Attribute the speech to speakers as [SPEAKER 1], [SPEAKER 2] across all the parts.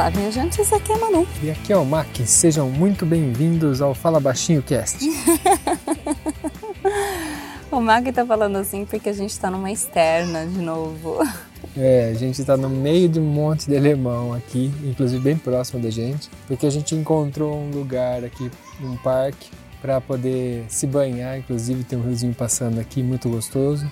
[SPEAKER 1] Olá, viajantes, aqui é a Manu.
[SPEAKER 2] E aqui é o Mac, sejam muito bem-vindos ao Fala Baixinho Cast.
[SPEAKER 1] o Mac tá falando assim porque a gente tá numa externa de novo.
[SPEAKER 2] É, a gente tá no meio de um monte de alemão aqui, inclusive bem próximo da gente, porque a gente encontrou um lugar aqui, um parque, para poder se banhar, inclusive tem um riozinho passando aqui muito gostoso.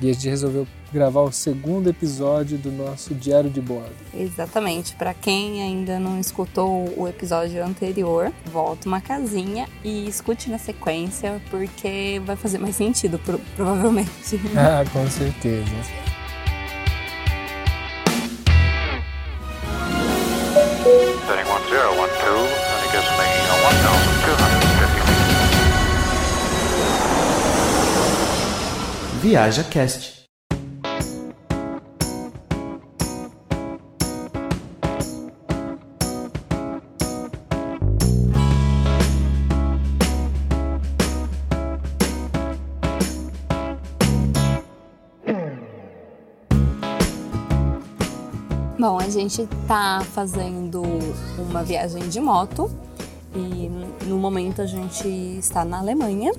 [SPEAKER 2] E a gente resolveu gravar o segundo episódio do nosso Diário de Bordo.
[SPEAKER 1] Exatamente. Para quem ainda não escutou o episódio anterior, volta uma casinha e escute na sequência, porque vai fazer mais sentido, provavelmente.
[SPEAKER 2] Ah, com certeza. Setting 1012, and it gives me 1250
[SPEAKER 3] Viaja Cast.
[SPEAKER 1] Gente tá fazendo uma viagem de moto e no momento a gente está na Alemanha.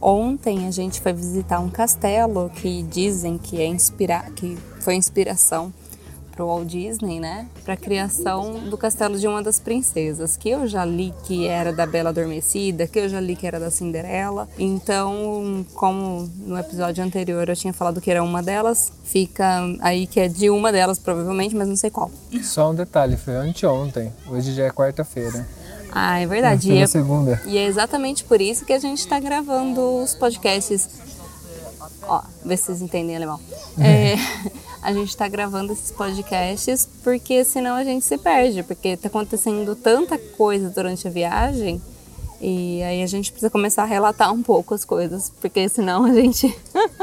[SPEAKER 1] Ontem a gente foi visitar um castelo que dizem que é inspira que foi inspiração para o Walt Disney, né? Para a criação do castelo de uma das princesas, que eu já li que era da Bela Adormecida, que eu já li que era da Cinderela. Então, como no episódio anterior eu tinha falado que era uma delas, fica aí que é de uma delas provavelmente, mas não sei qual.
[SPEAKER 2] Só um detalhe, foi anteontem. Hoje já é quarta-feira.
[SPEAKER 1] Ah, é verdade.
[SPEAKER 2] e,
[SPEAKER 1] é,
[SPEAKER 2] segunda.
[SPEAKER 1] e é exatamente por isso que a gente está gravando os podcasts. Ó, vê se vocês entendem alemão. É, a gente está gravando esses podcasts porque senão a gente se perde, porque está acontecendo tanta coisa durante a viagem e aí a gente precisa começar a relatar um pouco as coisas, porque senão a gente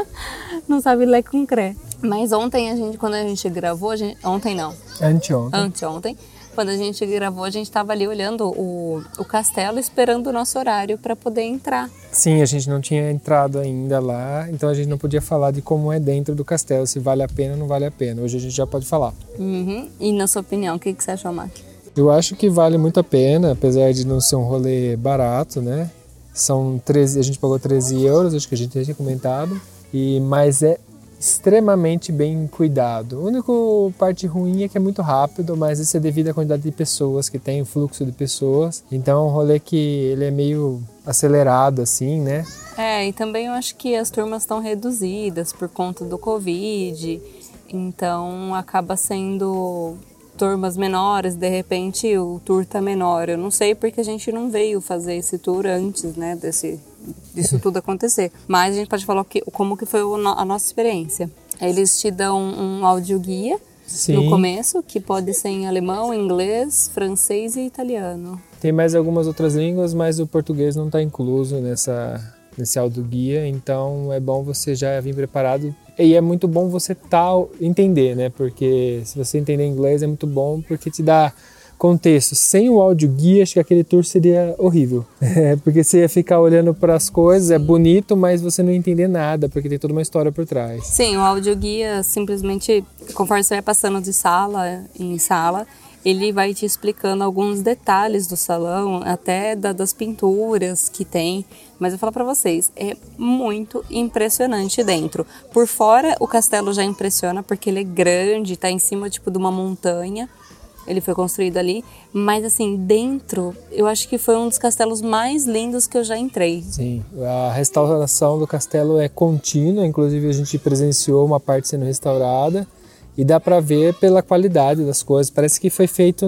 [SPEAKER 1] não sabe ler com cré. Mas ontem a gente, quando a gente gravou, a gente, ontem não.
[SPEAKER 2] Anteontem.
[SPEAKER 1] Anteontem quando a gente gravou, a gente estava ali olhando o, o castelo, esperando o nosso horário para poder entrar.
[SPEAKER 2] Sim, a gente não tinha entrado ainda lá, então a gente não podia falar de como é dentro do castelo, se vale a pena ou não vale a pena. Hoje a gente já pode falar.
[SPEAKER 1] Uhum. E na sua opinião, o que, que você achou, Mac?
[SPEAKER 2] Eu acho que vale muito a pena, apesar de não ser um rolê barato, né? São 13, a gente pagou 13 euros, acho que a gente já tinha comentado. E, mas é extremamente bem cuidado. A única parte ruim é que é muito rápido, mas isso é devido à quantidade de pessoas que tem, o fluxo de pessoas. Então é um rolê que ele é meio acelerado assim, né?
[SPEAKER 1] É, e também eu acho que as turmas estão reduzidas por conta do Covid, então acaba sendo turmas menores, de repente o tour tá menor. Eu não sei porque a gente não veio fazer esse tour antes, né, desse disso tudo acontecer. Mas a gente pode falar que, como que foi a nossa experiência. Eles te dão um áudio guia no começo, que pode ser em alemão, inglês, francês e italiano.
[SPEAKER 2] Tem mais algumas outras línguas, mas o português não está incluso nessa nesse áudio guia, então é bom você já vir preparado e é muito bom você tal tá, entender, né? Porque se você entender inglês é muito bom porque te dá Contexto: sem o áudio guia, acho que aquele tour seria horrível. É, porque você ia ficar olhando para as coisas, é bonito, mas você não entender nada, porque tem toda uma história por trás.
[SPEAKER 1] Sim, o áudio guia simplesmente, conforme você vai passando de sala em sala, ele vai te explicando alguns detalhes do salão, até da, das pinturas que tem. Mas eu falo para vocês, é muito impressionante dentro. Por fora, o castelo já impressiona porque ele é grande, está em cima tipo de uma montanha ele foi construído ali, mas assim, dentro, eu acho que foi um dos castelos mais lindos que eu já entrei.
[SPEAKER 2] Sim, a restauração do castelo é contínua, inclusive a gente presenciou uma parte sendo restaurada e dá para ver pela qualidade das coisas, parece que foi feito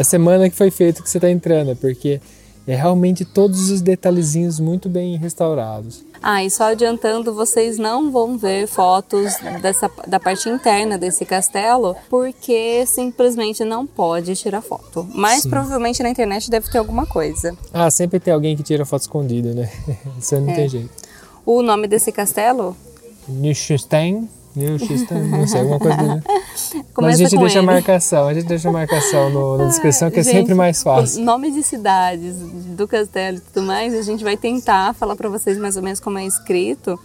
[SPEAKER 2] a semana que foi feito que você está entrando, porque é realmente todos os detalhezinhos muito bem restaurados.
[SPEAKER 1] Ah, e só adiantando, vocês não vão ver fotos dessa, da parte interna desse castelo, porque simplesmente não pode tirar foto. Mas Sim. provavelmente na internet deve ter alguma coisa.
[SPEAKER 2] Ah, sempre tem alguém que tira foto escondida, né? Isso não é. tem jeito.
[SPEAKER 1] O nome desse castelo?
[SPEAKER 2] Liechtenstein não sei, alguma coisa. Né? Mas a gente deixa a marcação, a gente deixa a marcação no, na descrição, que é sempre mais fácil.
[SPEAKER 1] Nome de cidades, do castelo e tudo mais, a gente vai tentar falar para vocês mais ou menos como é escrito.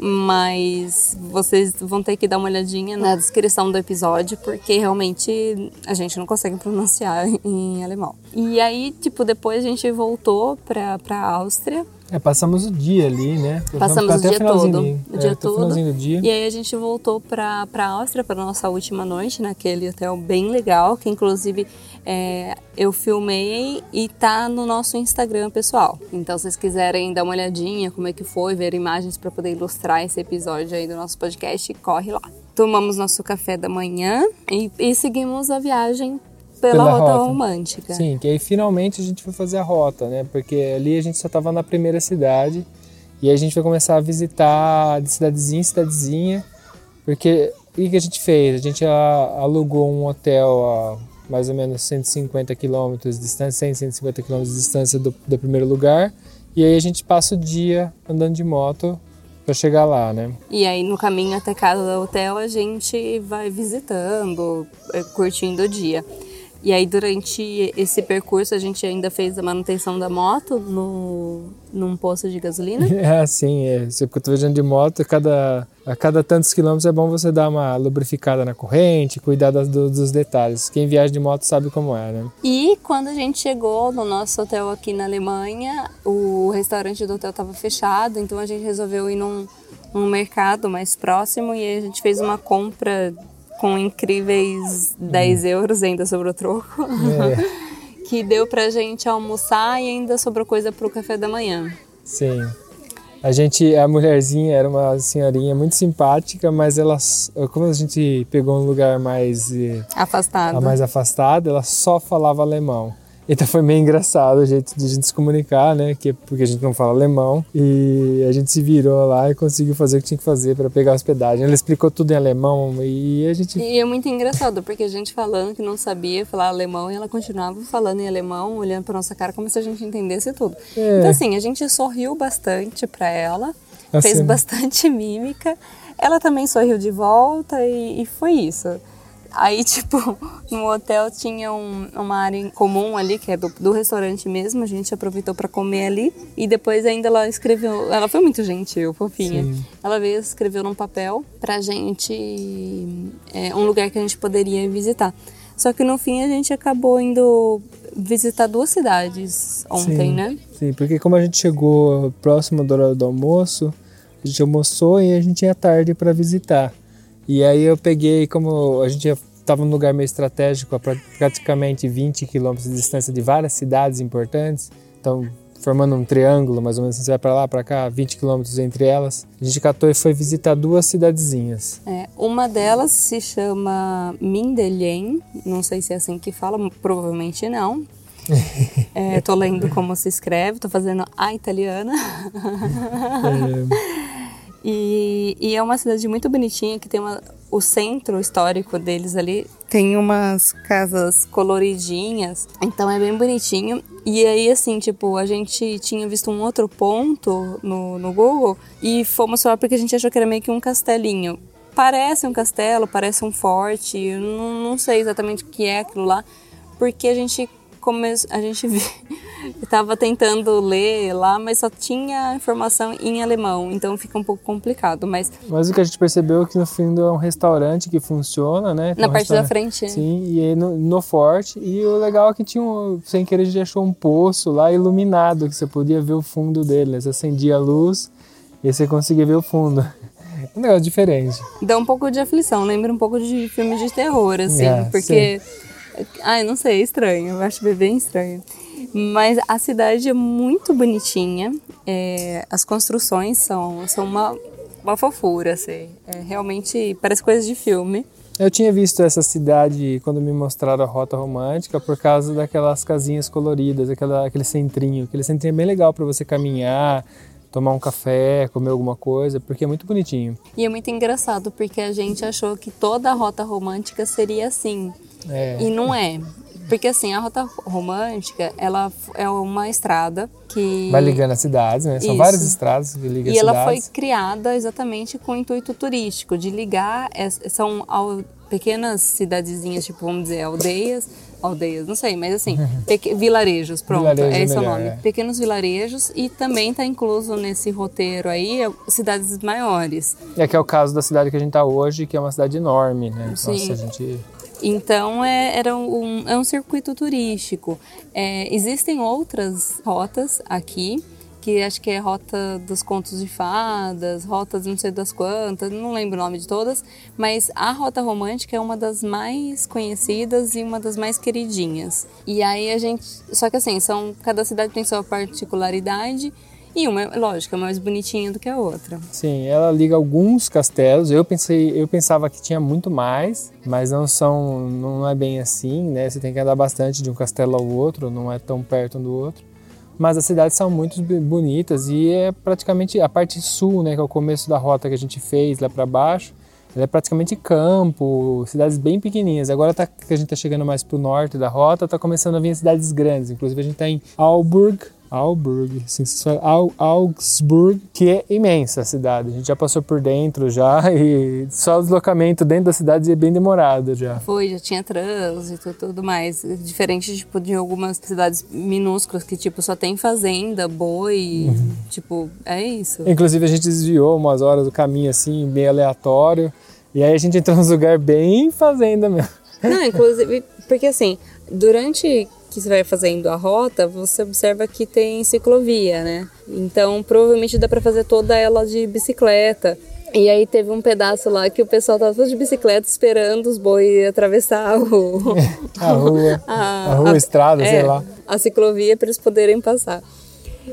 [SPEAKER 1] Mas vocês vão ter que dar uma olhadinha na descrição do episódio, porque realmente a gente não consegue pronunciar em alemão. E aí, tipo, depois a gente voltou pra, pra Áustria
[SPEAKER 2] é, passamos o dia ali, né?
[SPEAKER 1] Passamos o dia todo. O dia
[SPEAKER 2] é,
[SPEAKER 1] todo.
[SPEAKER 2] Do dia.
[SPEAKER 1] E aí a gente voltou para a Áustria para nossa última noite naquele hotel bem legal, que inclusive é, eu filmei e tá no nosso Instagram pessoal. Então, se vocês quiserem dar uma olhadinha como é que foi, ver imagens para poder ilustrar esse episódio aí do nosso podcast, corre lá. Tomamos nosso café da manhã e, e seguimos a viagem pela, pela rota, rota, romântica.
[SPEAKER 2] Sim, que aí finalmente a gente foi fazer a rota, né? Porque ali a gente só estava na primeira cidade e aí a gente vai começar a visitar de cidadezinha em cidadezinha. Porque o que a gente fez? A gente alugou um hotel a mais ou menos 150 quilômetros de distância, 100, 150 quilômetros de distância do, do primeiro lugar. E aí a gente passa o dia andando de moto para chegar lá, né?
[SPEAKER 1] E aí no caminho até casa do hotel a gente vai visitando, eh, curtindo o dia. E aí, durante esse percurso, a gente ainda fez a manutenção da moto no, num posto de gasolina?
[SPEAKER 2] É, sim. É. Você eu tô viajando de moto, cada, a cada tantos quilômetros é bom você dar uma lubrificada na corrente, cuidar das, do, dos detalhes. Quem viaja de moto sabe como é, né?
[SPEAKER 1] E quando a gente chegou no nosso hotel aqui na Alemanha, o restaurante do hotel estava fechado, então a gente resolveu ir num, num mercado mais próximo e a gente fez uma compra com incríveis 10 euros, ainda sobrou troco. É. que deu pra gente almoçar e ainda sobrou coisa pro café da manhã.
[SPEAKER 2] Sim. A gente, a mulherzinha era uma senhorinha muito simpática, mas ela, como a gente pegou um lugar mais
[SPEAKER 1] eh, afastado,
[SPEAKER 2] mais afastado, ela só falava alemão. Então foi meio engraçado o jeito de a gente se comunicar, né? Que, porque a gente não fala alemão. E a gente se virou lá e conseguiu fazer o que tinha que fazer para pegar a hospedagem. Ela explicou tudo em alemão e a gente.
[SPEAKER 1] E é muito engraçado, porque a gente falando que não sabia falar alemão e ela continuava falando em alemão, olhando para nossa cara como se a gente entendesse tudo. É. Então, assim, a gente sorriu bastante para ela, assim, fez bastante mímica. Ela também sorriu de volta e, e foi isso. Aí, tipo, no hotel tinha um, uma área comum ali, que é do, do restaurante mesmo, a gente aproveitou para comer ali. E depois ainda ela escreveu, ela foi muito gentil, fofinha. Sim. Ela veio e escreveu num papel pra gente é, um lugar que a gente poderia visitar. Só que no fim a gente acabou indo visitar duas cidades ontem,
[SPEAKER 2] sim,
[SPEAKER 1] né?
[SPEAKER 2] Sim, porque como a gente chegou próximo do horário do almoço, a gente almoçou e a gente ia tarde para visitar. E aí eu peguei, como a gente estava num lugar meio estratégico, a praticamente 20 quilômetros de distância de várias cidades importantes, então formando um triângulo, mais ou menos, você vai para lá, para cá, 20 quilômetros entre elas. A gente catou e foi visitar duas cidadezinhas.
[SPEAKER 1] É, uma delas se chama Mindelen, não sei se é assim que fala, provavelmente não. é, tô lendo como se escreve, tô fazendo a italiana. E, e, é uma cidade muito bonitinha que tem uma, o centro histórico deles ali tem umas casas coloridinhas, então é bem bonitinho. E aí, assim, tipo, a gente tinha visto um outro ponto no, no Google e fomos só porque a gente achou que era meio que um castelinho. Parece um castelo, parece um forte, não, não sei exatamente o que é aquilo lá, porque a gente come... a gente estava tentando ler lá, mas só tinha informação em alemão, então fica um pouco complicado. Mas,
[SPEAKER 2] mas o que a gente percebeu é que no fim é um restaurante que funciona, né?
[SPEAKER 1] Na um parte da frente.
[SPEAKER 2] Sim, e no, no, forte. E o legal é que tinha, um, sem querer, a gente achou um poço lá iluminado, que você podia ver o fundo dele. Né? Você acendia a luz e você conseguia ver o fundo. um negócio diferente.
[SPEAKER 1] Dá um pouco de aflição, lembra um pouco de filme de terror, assim, é, porque. Sim Ai, não sei, é estranho. Eu acho bem estranho. Mas a cidade é muito bonitinha. É, as construções são, são uma, uma fofura, assim. É, realmente parece coisa de filme.
[SPEAKER 2] Eu tinha visto essa cidade quando me mostraram a rota romântica por causa daquelas casinhas coloridas, aquela, aquele centrinho. Aquele centrinho é bem legal para você caminhar, tomar um café, comer alguma coisa, porque é muito bonitinho.
[SPEAKER 1] E é muito engraçado porque a gente achou que toda a rota romântica seria assim. É. E não é. Porque assim, a rota romântica, ela é uma estrada que...
[SPEAKER 2] Vai ligando as cidades, né? São Isso. várias estradas que ligam
[SPEAKER 1] e
[SPEAKER 2] as cidades.
[SPEAKER 1] E ela foi criada exatamente com o intuito turístico, de ligar... São pequenas cidadezinhas, tipo, vamos dizer, aldeias, aldeias, não sei, mas assim, vilarejos, pronto, Vilarejo é esse melhor, o nome. É. Pequenos vilarejos e também está incluso nesse roteiro aí cidades maiores.
[SPEAKER 2] E aqui é o caso da cidade que a gente está hoje, que é uma cidade enorme, né?
[SPEAKER 1] Sim.
[SPEAKER 2] Nossa,
[SPEAKER 1] a gente então é, era um, é um circuito turístico. É, existem outras rotas aqui que acho que é Rota dos Contos de Fadas, Rotas não sei das quantas, não lembro o nome de todas, mas a Rota Romântica é uma das mais conhecidas e uma das mais queridinhas. E aí a gente, só que assim, são cada cidade tem sua particularidade e uma, lógico, é mais bonitinha do que a outra.
[SPEAKER 2] Sim, ela liga alguns castelos. Eu pensei, eu pensava que tinha muito mais, mas não são, não é bem assim, né? Você tem que andar bastante de um castelo ao outro, não é tão perto um do outro mas as cidades são muito bonitas e é praticamente a parte sul, né, que é o começo da rota que a gente fez lá para baixo. Ela é praticamente campo, cidades bem pequenininhas. Agora tá, que a gente está chegando mais para o norte da rota, está começando a vir cidades grandes. Inclusive a gente está em Auburg, Auburg, assim, Au, Augsburg, que é imensa a cidade. A gente já passou por dentro já e só o deslocamento dentro da cidade é bem demorado já.
[SPEAKER 1] Foi, já tinha trânsito e tudo mais. Diferente tipo, de algumas cidades minúsculas que tipo só tem fazenda, boi, uhum. tipo, é isso.
[SPEAKER 2] Inclusive a gente desviou umas horas do caminho assim, bem aleatório. E aí a gente entrou num lugar bem fazenda mesmo.
[SPEAKER 1] Não, inclusive, porque assim, durante que você vai fazendo a rota, você observa que tem ciclovia, né? Então provavelmente dá para fazer toda ela de bicicleta. E aí teve um pedaço lá que o pessoal tava todo de bicicleta esperando os bois atravessar o,
[SPEAKER 2] a rua, a, a rua, a, estrada, é, sei lá.
[SPEAKER 1] A ciclovia para eles poderem passar.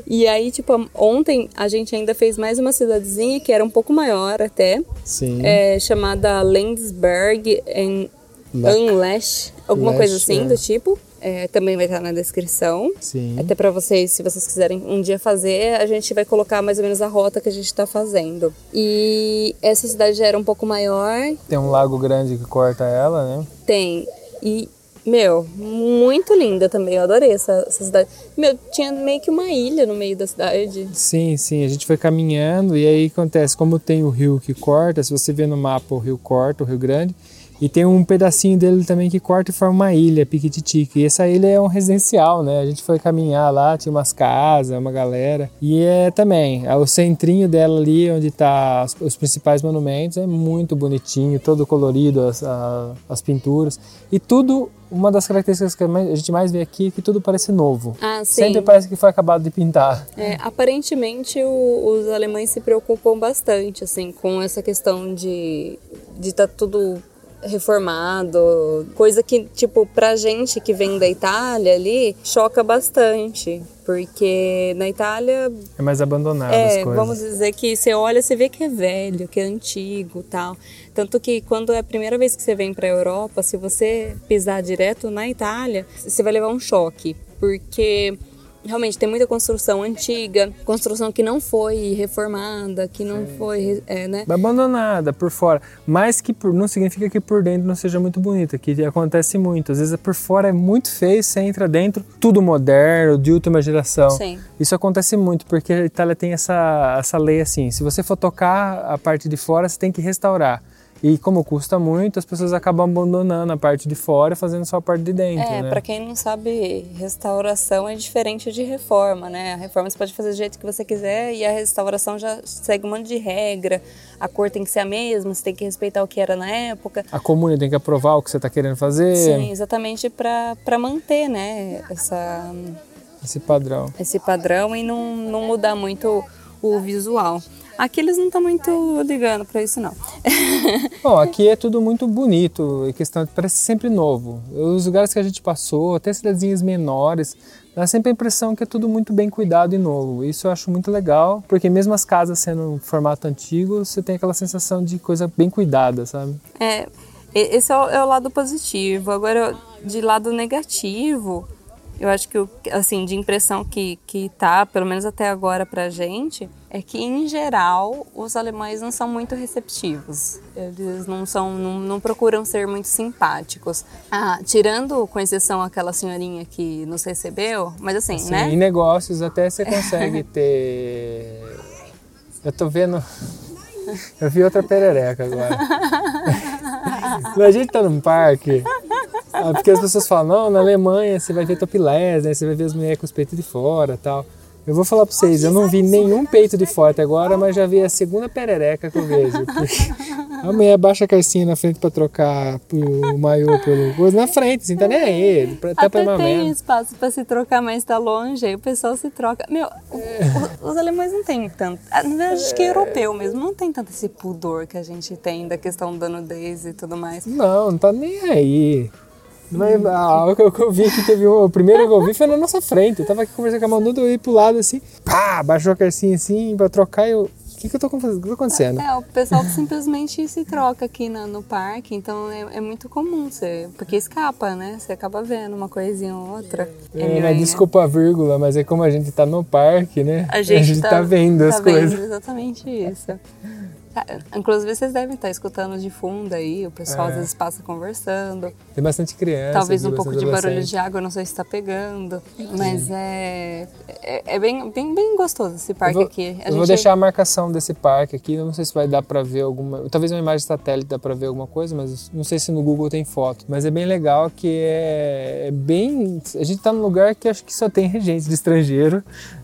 [SPEAKER 1] E aí, tipo, ontem a gente ainda fez mais uma cidadezinha que era um pouco maior até.
[SPEAKER 2] Sim.
[SPEAKER 1] É, chamada Landsberg em Unlash, alguma Lash, coisa assim é. do tipo. É, também vai estar na descrição.
[SPEAKER 2] Sim.
[SPEAKER 1] Até para vocês, se vocês quiserem um dia fazer, a gente vai colocar mais ou menos a rota que a gente está fazendo. E essa cidade já era um pouco maior.
[SPEAKER 2] Tem um lago grande que corta ela, né?
[SPEAKER 1] Tem. E, meu, muito linda também. Eu adorei essa, essa cidade. Meu, tinha meio que uma ilha no meio da cidade.
[SPEAKER 2] Sim, sim. A gente foi caminhando e aí acontece, como tem o rio que corta, se você vê no mapa o rio corta, o Rio Grande e tem um pedacinho dele também que corta e forma uma ilha, Piquititica. E essa ilha é um residencial, né? A gente foi caminhar lá, tinha umas casas, uma galera. E é também, é o centrinho dela ali, onde tá os principais monumentos, é muito bonitinho, todo colorido, as, a, as pinturas. E tudo uma das características que a gente mais vê aqui é que tudo parece novo.
[SPEAKER 1] Ah,
[SPEAKER 2] Sempre parece que foi acabado de pintar.
[SPEAKER 1] É, aparentemente o, os alemães se preocupam bastante assim com essa questão de de estar tá tudo reformado, coisa que, tipo, pra gente que vem da Itália ali, choca bastante. Porque na Itália.
[SPEAKER 2] É mais abandonado
[SPEAKER 1] é,
[SPEAKER 2] as coisas.
[SPEAKER 1] Vamos dizer que você olha, você vê que é velho, que é antigo tal. Tanto que quando é a primeira vez que você vem pra Europa, se você pisar direto na Itália, você vai levar um choque. Porque realmente tem muita construção antiga, construção que não foi reformada, que não Sim. foi, é, né?
[SPEAKER 2] Abandonada por fora, mas que por, não significa que por dentro não seja muito bonita, que acontece muito. Às vezes por fora é muito feio, você entra dentro, tudo moderno, de última geração.
[SPEAKER 1] Sim.
[SPEAKER 2] Isso acontece muito porque a Itália tem essa, essa lei assim, se você for tocar a parte de fora, você tem que restaurar. E como custa muito, as pessoas acabam abandonando a parte de fora e fazendo só a parte de dentro.
[SPEAKER 1] É,
[SPEAKER 2] né?
[SPEAKER 1] para quem não sabe, restauração é diferente de reforma, né? A reforma você pode fazer do jeito que você quiser e a restauração já segue um monte de regra. A cor tem que ser a mesma, você tem que respeitar o que era na época.
[SPEAKER 2] A comuna tem que aprovar o que você está querendo fazer.
[SPEAKER 1] Sim, exatamente para manter, né? Essa,
[SPEAKER 2] esse padrão.
[SPEAKER 1] Esse padrão e não, não mudar muito o visual. Aqui eles não estão muito ligando para isso, não.
[SPEAKER 2] Bom, aqui é tudo muito bonito, em questão parece sempre novo. Os lugares que a gente passou, até cidadezinhas menores, dá sempre a impressão que é tudo muito bem cuidado e novo. Isso eu acho muito legal, porque mesmo as casas sendo um formato antigo, você tem aquela sensação de coisa bem cuidada, sabe?
[SPEAKER 1] É, esse é o, é o lado positivo. Agora, de lado negativo, eu acho que, assim, de impressão que, que tá, pelo menos até agora pra gente, é que, em geral, os alemães não são muito receptivos. Eles não são, não, não procuram ser muito simpáticos. Ah, tirando, com exceção, aquela senhorinha que nos recebeu, mas assim, assim né?
[SPEAKER 2] Em negócios até você consegue ter... Eu tô vendo... Eu vi outra perereca agora. a gente tá num parque Ah, Porque as pessoas falam, não, na Alemanha você vai ver topless, né? Você vai ver as mulheres com os peitos de fora e tal. Eu vou falar pra vocês, eu não vi nenhum peito de fora até agora, mas já vi a segunda perereca que eu vejo. A mulher baixa a calcinha na frente pra trocar o maiô pelo coisa, na frente, assim, tá nem aí, pra- tá pra
[SPEAKER 1] Até
[SPEAKER 2] uma
[SPEAKER 1] tem espaço pra se trocar, mas tá longe, aí o pessoal se troca. Meu, o- o- os alemães não têm tanto. ah, acho que
[SPEAKER 2] É.
[SPEAKER 1] europeu mesmo, não tem tanto esse pudor que a gente tem da questão da nudez e tudo mais.
[SPEAKER 2] Não, não tá nem aí. Mas ah, o que eu- que eu vi que teve um, o primeiro que eu vi foi na nossa frente. Eu tava aqui conversando com a Manuda, eu ia pro lado assim, pá, baixou a calcinha assim pra trocar e eu. O que, que eu tô fazendo? O que tá acontecendo?
[SPEAKER 1] É, o pessoal simplesmente se troca aqui na- no parque, então é, é muito comum, você, porque escapa, né? Você acaba vendo uma coisinha ou outra.
[SPEAKER 2] É,
[SPEAKER 1] Anyway,
[SPEAKER 2] né, desculpa a vírgula, mas é como a gente tá no parque, né?
[SPEAKER 1] A gente,
[SPEAKER 2] tá, vendo as
[SPEAKER 1] tá
[SPEAKER 2] coisas.
[SPEAKER 1] Vendo exatamente isso. Ah, Inclusive, vocês devem estar escutando de fundo aí, o pessoal
[SPEAKER 2] É.
[SPEAKER 1] às vezes passa conversando.
[SPEAKER 2] Tem bastante criança.
[SPEAKER 1] Talvez um pouco de barulho de água, não sei se está pegando. Mas é, é, é bem, bem, bem gostoso esse parque
[SPEAKER 2] eu vou,
[SPEAKER 1] aqui. A
[SPEAKER 2] eu vou
[SPEAKER 1] gente-
[SPEAKER 2] deixar a marcação desse parque aqui. Não sei se vai dar pra ver alguma. Talvez uma imagem satélite dá pra ver alguma coisa, mas não sei se no Google tem foto. Mas é bem legal que é, é bem. A gente tá num lugar que acho que só tem gente de estrangeiro.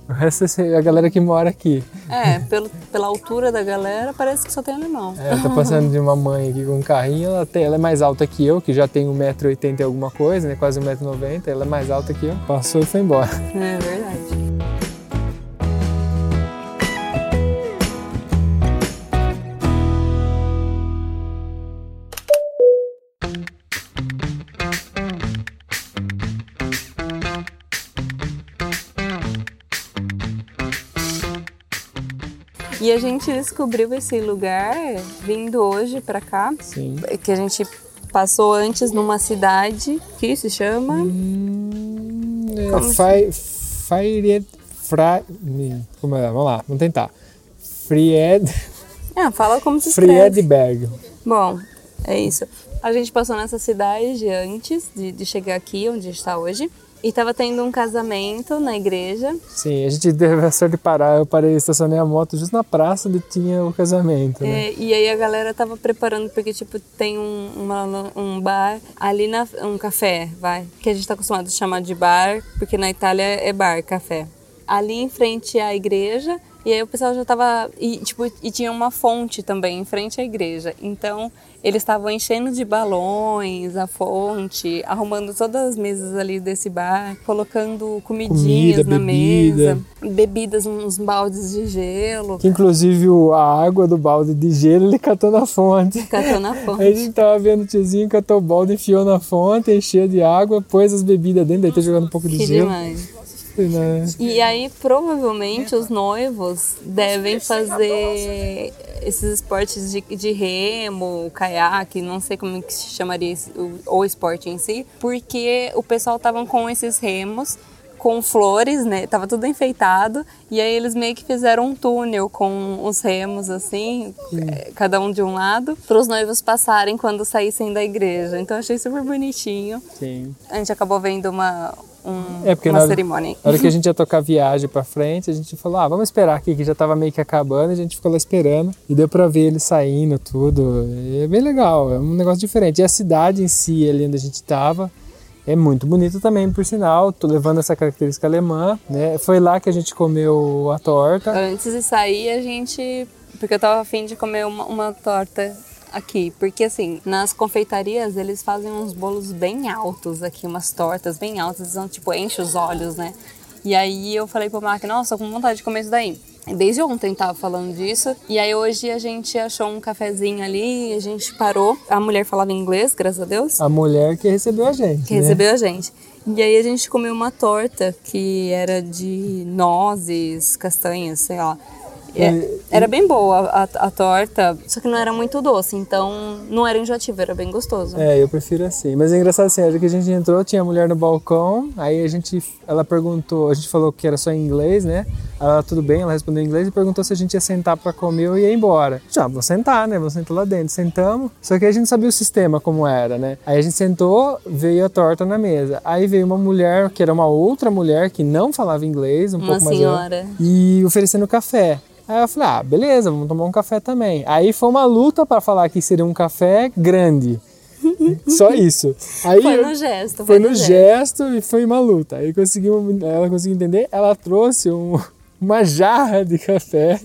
[SPEAKER 2] O resto é a galera que mora aqui.
[SPEAKER 1] É, pelo, pela altura da galera, parece que só tem alemão.
[SPEAKER 2] É, tá passando de uma mãe aqui com um carrinho, ela, tem, ela é mais alta que eu, que já tenho 1,80m e alguma coisa, né? Quase 1,90m, ela é mais alta que eu. Passou e foi embora.
[SPEAKER 1] É verdade. E a gente descobriu esse lugar vindo hoje pra cá,
[SPEAKER 2] Sim.
[SPEAKER 1] que a gente passou antes numa cidade que se chama
[SPEAKER 2] Hum, é. Fra... Como é? Vamos lá, vamos tentar. Fried...
[SPEAKER 1] Ah, fala como se escreve.
[SPEAKER 2] Friedberg.
[SPEAKER 1] Bom, é isso. A gente passou nessa cidade antes de, de chegar aqui, onde a gente está hoje. E tava tendo um casamento na igreja.
[SPEAKER 2] Sim, a gente teve a sorte de parar. Eu parei, estacionei a moto justo na praça onde tinha o casamento, né?
[SPEAKER 1] é, e aí a galera tava preparando, porque, tipo, tem um, uma- um bar ali na. um café, vai. Que a gente tá acostumado a chamar de bar, porque na Itália é bar, café. Ali em frente à igreja. E aí o pessoal já tava. E, tipo, e tinha uma fonte também em frente à igreja. Então eles estavam enchendo de balões a fonte, arrumando todas as mesas ali desse bar, colocando comidinhas
[SPEAKER 2] Comida,
[SPEAKER 1] na
[SPEAKER 2] bebida.
[SPEAKER 1] mesa, bebidas, uns baldes de gelo,
[SPEAKER 2] Que inclusive a água do balde de gelo ele catou na fonte.
[SPEAKER 1] catando a
[SPEAKER 2] Aí a
[SPEAKER 1] fonte.
[SPEAKER 2] gente tava vendo o tiozinho, catou o balde, enfiou na fonte, encheu de água, pôs as bebidas dentro, daí tá jogando um pouco de
[SPEAKER 1] Que
[SPEAKER 2] gelo.
[SPEAKER 1] demais.
[SPEAKER 2] Né?
[SPEAKER 1] E aí, provavelmente, os noivos devem fazer esses esportes de, de remo, caiaque, não sei como que se chamaria esse- o, o esporte em si, porque o pessoal tava com esses remos com flores, né? Tava tudo enfeitado e aí eles meio que fizeram um túnel com os remos assim, eh, cada um de um lado, para os noivos passarem quando saíssem da igreja. Então achei super bonitinho.
[SPEAKER 2] Sim.
[SPEAKER 1] A gente acabou vendo uma um,
[SPEAKER 2] É, porque
[SPEAKER 1] uma
[SPEAKER 2] na hora-
[SPEAKER 1] cerimônia.
[SPEAKER 2] Na hora que a gente ia tocar viagem pra frente, a gente falou, ah, vamos esperar aqui, que já tava meio que acabando, e a gente ficou lá esperando. E deu pra ver ele saindo, tudo. E é bem legal, é um negócio diferente. E a cidade em si, ali onde a gente tava, é muito bonito também, por sinal. Tô levando essa característica alemã, né? Foi lá que a gente comeu a torta.
[SPEAKER 1] Antes de sair, a gente. Porque eu tava afim de comer uma, uma torta aqui. Porque, assim, nas confeitarias eles fazem uns bolos bem altos aqui, umas tortas bem altas, então, tipo, enche os olhos, né? E aí eu falei pro Mark, nossa, com vontade de comer isso daí. Desde ontem tava falando disso. E aí hoje a gente achou um cafezinho ali, a gente parou. A mulher falava inglês, graças a Deus
[SPEAKER 2] A mulher que recebeu a gente.
[SPEAKER 1] que
[SPEAKER 2] né?
[SPEAKER 1] recebeu a gente. E aí a gente comeu uma torta que era de nozes, castanhas, sei lá. É, era bem boa a, a torta, só que não era muito doce, então não era enjoativo, era bem gostoso.
[SPEAKER 2] É, eu prefiro assim. Mas é engraçado assim, a hora que a gente entrou, tinha a mulher no balcão, aí a gente, ela perguntou, a gente falou que era só em inglês, né? Ela, tudo bem, ela respondeu em inglês e perguntou se a gente ia sentar pra comer ou ia embora. Já, vou sentar, né? Vou sentar lá dentro. Sentamos, só que a gente sabia o sistema como era, né? Aí a gente sentou, veio a torta na mesa. Aí veio uma mulher, que era uma outra mulher que não falava inglês, um
[SPEAKER 1] Uma
[SPEAKER 2] pouco mais
[SPEAKER 1] senhora.
[SPEAKER 2] velha, e oferecendo café. Aí eu falei, ah, beleza, vamos tomar um café também. Aí foi uma luta para falar que seria um café grande. Só isso. Aí
[SPEAKER 1] Foi no gesto.
[SPEAKER 2] foi no gesto e foi uma luta. Aí conseguiu, ela conseguiu entender. Ela trouxe um- uma jarra de café.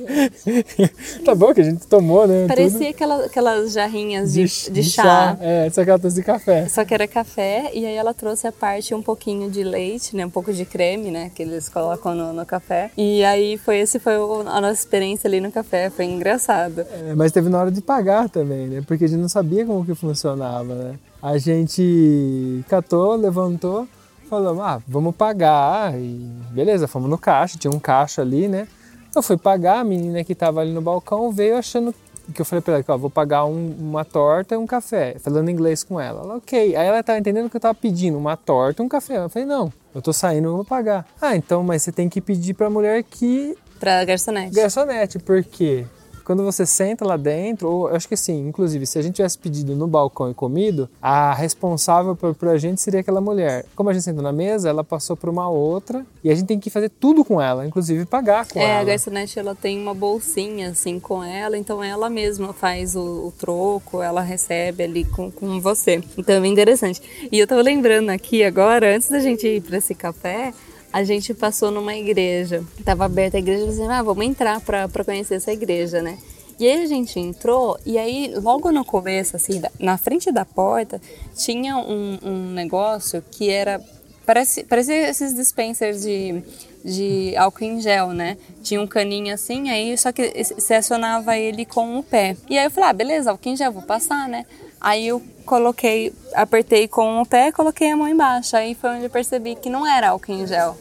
[SPEAKER 2] tá bom que a gente tomou, né? tudo.
[SPEAKER 1] Parecia aquela, aquelas jarrinhas de, de chá.
[SPEAKER 2] É, só que ela trouxe de café.
[SPEAKER 1] Só que era café, e aí ela trouxe a parte um pouquinho de leite, né? Um pouco de creme, né? Que eles colocam no, no café. E aí foi esse foi o- a nossa experiência ali no café, foi engraçado.
[SPEAKER 2] É, mas teve na hora de pagar também, né? Porque a gente não sabia como que funcionava, né? A gente catou, levantou, falamos, ah, vamos pagar. E beleza, fomos no caixa, tinha um caixa ali, né? Eu fui pagar, a menina que tava ali no balcão veio achando que eu falei pra ela, ó, vou pagar um- uma torta e um café, falando inglês com ela. Ela, ok. Aí ela tava entendendo que eu tava pedindo uma torta e um café. Eu falei, não, eu tô saindo, eu vou pagar. Ah, então, mas você tem que pedir pra mulher que
[SPEAKER 1] Pra garçonete.
[SPEAKER 2] Garçonete, porque quando você senta lá dentro, ou eu acho que sim, inclusive, se a gente tivesse pedido no balcão e comido, a responsável por, por a gente seria aquela mulher. Como a gente sentou na mesa, ela passou para uma outra e a gente tem que fazer tudo com ela, inclusive pagar com
[SPEAKER 1] É, a
[SPEAKER 2] ela.
[SPEAKER 1] garçonete ela tem uma bolsinha assim com ela, então ela mesma faz o, o troco, ela recebe ali com, com você. Então é bem interessante. E eu tô lembrando aqui agora, antes da gente ir para esse café, a gente passou numa igreja. Tava aberta a igreja assim, ah, vamos entrar pra, pra conhecer essa igreja, né? E aí a gente entrou, e aí logo no começo, assim, na frente da porta, tinha um, um negócio que era Parece, parecia esses dispensers de, de álcool em gel, né? Tinha um caninho assim, aí só que você acionava ele com o pé. E aí eu falei, ah, beleza, álcool em gel, vou passar, né? Aí eu coloquei, apertei com o pé e coloquei a mão embaixo. Aí foi onde eu percebi que não era álcool em gel.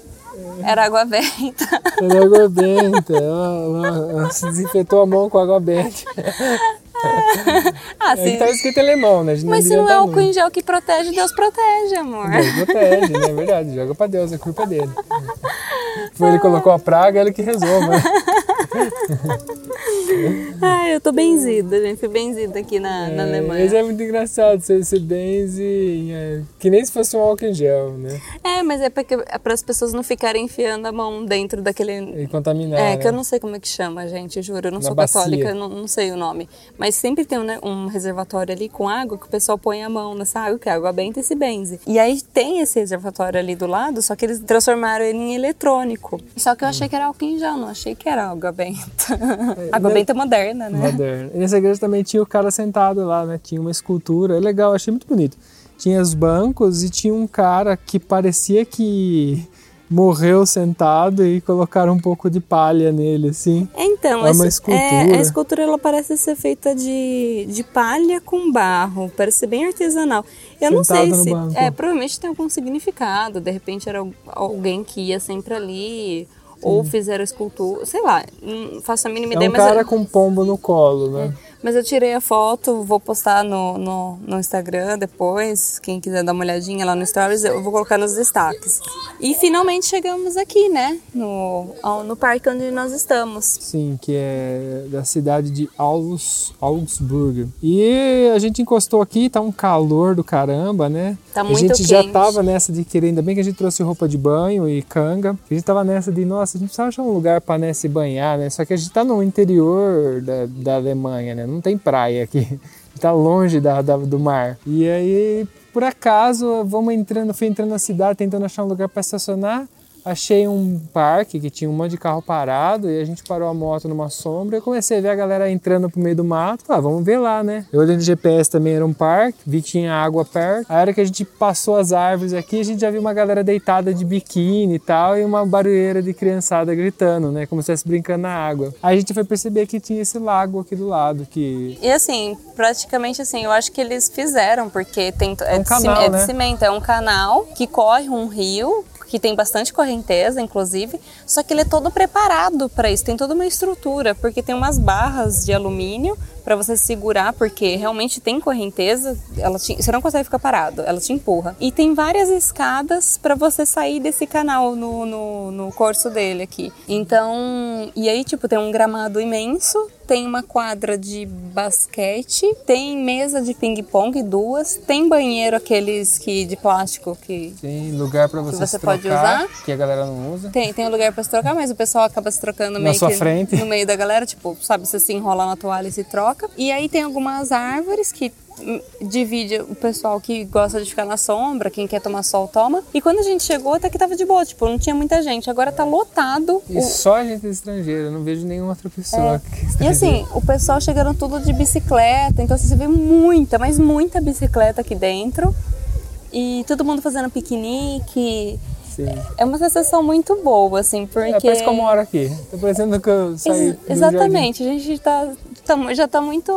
[SPEAKER 1] Era água benta.
[SPEAKER 2] Era água benta, ela, ela- se desinfetou a mão com água benta.
[SPEAKER 1] ah,
[SPEAKER 2] É que
[SPEAKER 1] se,
[SPEAKER 2] tava escrito alemão, né?
[SPEAKER 1] Mas se não é
[SPEAKER 2] tá
[SPEAKER 1] álcool
[SPEAKER 2] muito.
[SPEAKER 1] em gel que protege, Deus protege, amor.
[SPEAKER 2] Deus protege, né? É verdade. Joga pra Deus, é culpa dele. Foi ele que colocou a praga, ele que rezou, mas.
[SPEAKER 1] Ai, eu tô benzida, gente. Fui benzida aqui na, na Alemanha.
[SPEAKER 2] Mas é muito engraçado você ser benze, é, que nem se fosse um álcool em gel, né?
[SPEAKER 1] É, mas é porque é para as pessoas não ficarem enfiando a mão dentro daquele.
[SPEAKER 2] E contaminar.
[SPEAKER 1] É,
[SPEAKER 2] né?
[SPEAKER 1] que eu não sei como é que chama, gente, juro, eu não
[SPEAKER 2] Na
[SPEAKER 1] sou
[SPEAKER 2] bacia.
[SPEAKER 1] católica, não, não sei o nome. Mas sempre tem um, né, um reservatório ali com água que o pessoal põe a mão nessa água, que é água benta e se benze. E aí tem esse reservatório ali do lado, só que eles transformaram ele em eletrônico. Só que eu achei que era álcool em gel, não achei que era água benta. água
[SPEAKER 2] né?
[SPEAKER 1] benta moderna, né?
[SPEAKER 2] Moderno. E nessa igreja também tinha o cara sentado lá, né? Tinha uma escultura, é legal, achei muito bonito. Tinha os bancos e tinha um cara que parecia que morreu sentado e colocaram um pouco de palha nele, assim.
[SPEAKER 1] Então,
[SPEAKER 2] É uma
[SPEAKER 1] essa-
[SPEAKER 2] escultura.
[SPEAKER 1] é, a escultura ela parece ser feita de, de palha com barro, parece ser bem artesanal. Eu não
[SPEAKER 2] Sentado
[SPEAKER 1] sei
[SPEAKER 2] no
[SPEAKER 1] se.
[SPEAKER 2] banco.
[SPEAKER 1] É, provavelmente tem algum significado, de repente era al- alguém que ia sempre ali, ou fizeram escultura, sei lá, não faço a mínima
[SPEAKER 2] É
[SPEAKER 1] ideia,
[SPEAKER 2] um
[SPEAKER 1] mas,
[SPEAKER 2] cara
[SPEAKER 1] eu,
[SPEAKER 2] com pombo no colo, né?
[SPEAKER 1] Mas eu tirei a foto, vou postar no, no, no Instagram depois, quem quiser dar uma olhadinha lá no Stories, eu vou colocar nos destaques. E finalmente chegamos aqui, né, no, no parque onde nós estamos.
[SPEAKER 2] Sim, que é da cidade de Augs, Augsburg. E a gente encostou aqui, tá um calor do caramba, né?
[SPEAKER 1] Tá
[SPEAKER 2] a
[SPEAKER 1] muito
[SPEAKER 2] gente já
[SPEAKER 1] quente.
[SPEAKER 2] tava nessa de querer, ainda bem que a gente trouxe roupa de banho e canga. A gente tava nessa de, nossa, a gente precisa achar um lugar pra né, se banhar, né? Só que a gente tá no interior da, da Alemanha, né? Não tem praia aqui. A gente tá longe da, da- do mar. E aí, por acaso, vamos entrando, fui entrando na cidade, tentando achar um lugar pra estacionar. Achei um parque que tinha um monte de carro parado e a gente parou a moto numa sombra. Eu comecei a ver a galera entrando pro meio do mato. Ah, vamos ver lá, né? Eu olhei no GPS também, era um parque, vi que tinha água perto. A hora que a gente passou as árvores aqui, a gente já viu uma galera deitada de biquíni e tal, e uma barulheira de criançada gritando, né? Como se estivesse brincando na água. Aí a gente foi perceber que tinha esse lago aqui do lado, que
[SPEAKER 1] E assim, praticamente assim, eu acho que eles fizeram, porque tem é,
[SPEAKER 2] um
[SPEAKER 1] de,
[SPEAKER 2] canal,
[SPEAKER 1] é
[SPEAKER 2] né?
[SPEAKER 1] de cimento, é um canal que corre um rio, que tem bastante correnteza, inclusive, só que ele é todo preparado para isso, tem toda uma estrutura, porque tem umas barras de alumínio para você segurar, porque realmente tem correnteza, ela te- você não consegue ficar parado, ela te empurra. E tem várias escadas para você sair desse canal no, no, no corso dele aqui. Então, e aí, tipo, tem um gramado imenso, tem uma quadra de basquete, tem mesa de ping-pong, duas, tem banheiro aqueles que de plástico que
[SPEAKER 2] tem lugar pra você,
[SPEAKER 1] você
[SPEAKER 2] se
[SPEAKER 1] pode
[SPEAKER 2] trocar,
[SPEAKER 1] usar?
[SPEAKER 2] que a galera não usa.
[SPEAKER 1] tem, tem um lugar pra se trocar, mas o pessoal acaba se trocando
[SPEAKER 2] Na
[SPEAKER 1] meio
[SPEAKER 2] sua
[SPEAKER 1] que
[SPEAKER 2] frente.
[SPEAKER 1] no meio da galera, tipo, sabe, você se enrola na toalha e se troca. E aí tem algumas árvores que hum, divide o pessoal que gosta de ficar na sombra, quem quer tomar sol toma. E quando a gente chegou, até que tava de boa, tipo, não tinha muita gente. Agora tá lotado.
[SPEAKER 2] E
[SPEAKER 1] o...
[SPEAKER 2] só gente estrangeira, eu não vejo nenhuma outra pessoa.
[SPEAKER 1] É. E assim, o pessoal chegando tudo de bicicleta, então assim, você vê muita, mas muita bicicleta aqui dentro. E todo mundo fazendo piquenique.
[SPEAKER 2] Sim.
[SPEAKER 1] É uma sensação muito boa, assim, porque.
[SPEAKER 2] É, parece como uma hora aqui. Tô parecendo que eu saí.
[SPEAKER 1] Ex exatamente, a gente tá, tá, já tá muito.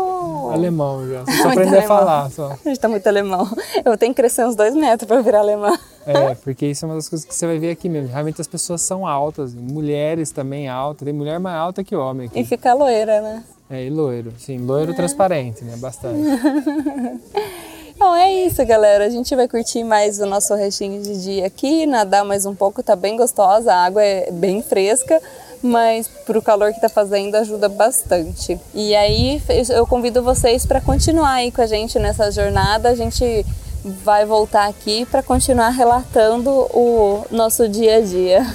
[SPEAKER 2] Alemão já. Só aprender a falar só.
[SPEAKER 1] Gente tá muito alemão. Eu tenho que crescer uns dois metros pra virar alemã.
[SPEAKER 2] É, porque isso é uma das coisas que você vai ver aqui mesmo. Realmente as pessoas são altas, mulheres também altas. Tem mulher mais alta que homem aqui.
[SPEAKER 1] E fica loira, né?
[SPEAKER 2] É, e loiro. Sim, loiro é. transparente, né? Bastante.
[SPEAKER 1] Bom, é isso, galera. A gente vai curtir mais o nosso restinho de dia aqui, nadar mais um pouco, tá bem gostosa, a água é bem fresca, mas pro calor que tá fazendo ajuda bastante. E aí eu convido vocês para continuar aí com a gente nessa jornada. A gente vai voltar aqui para continuar relatando o nosso dia a dia.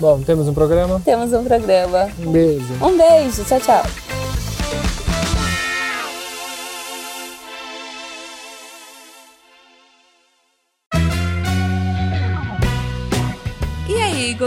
[SPEAKER 2] Bom, temos um programa?
[SPEAKER 1] Temos um programa.
[SPEAKER 2] Um beijo.
[SPEAKER 1] Um beijo. Tchau, tchau.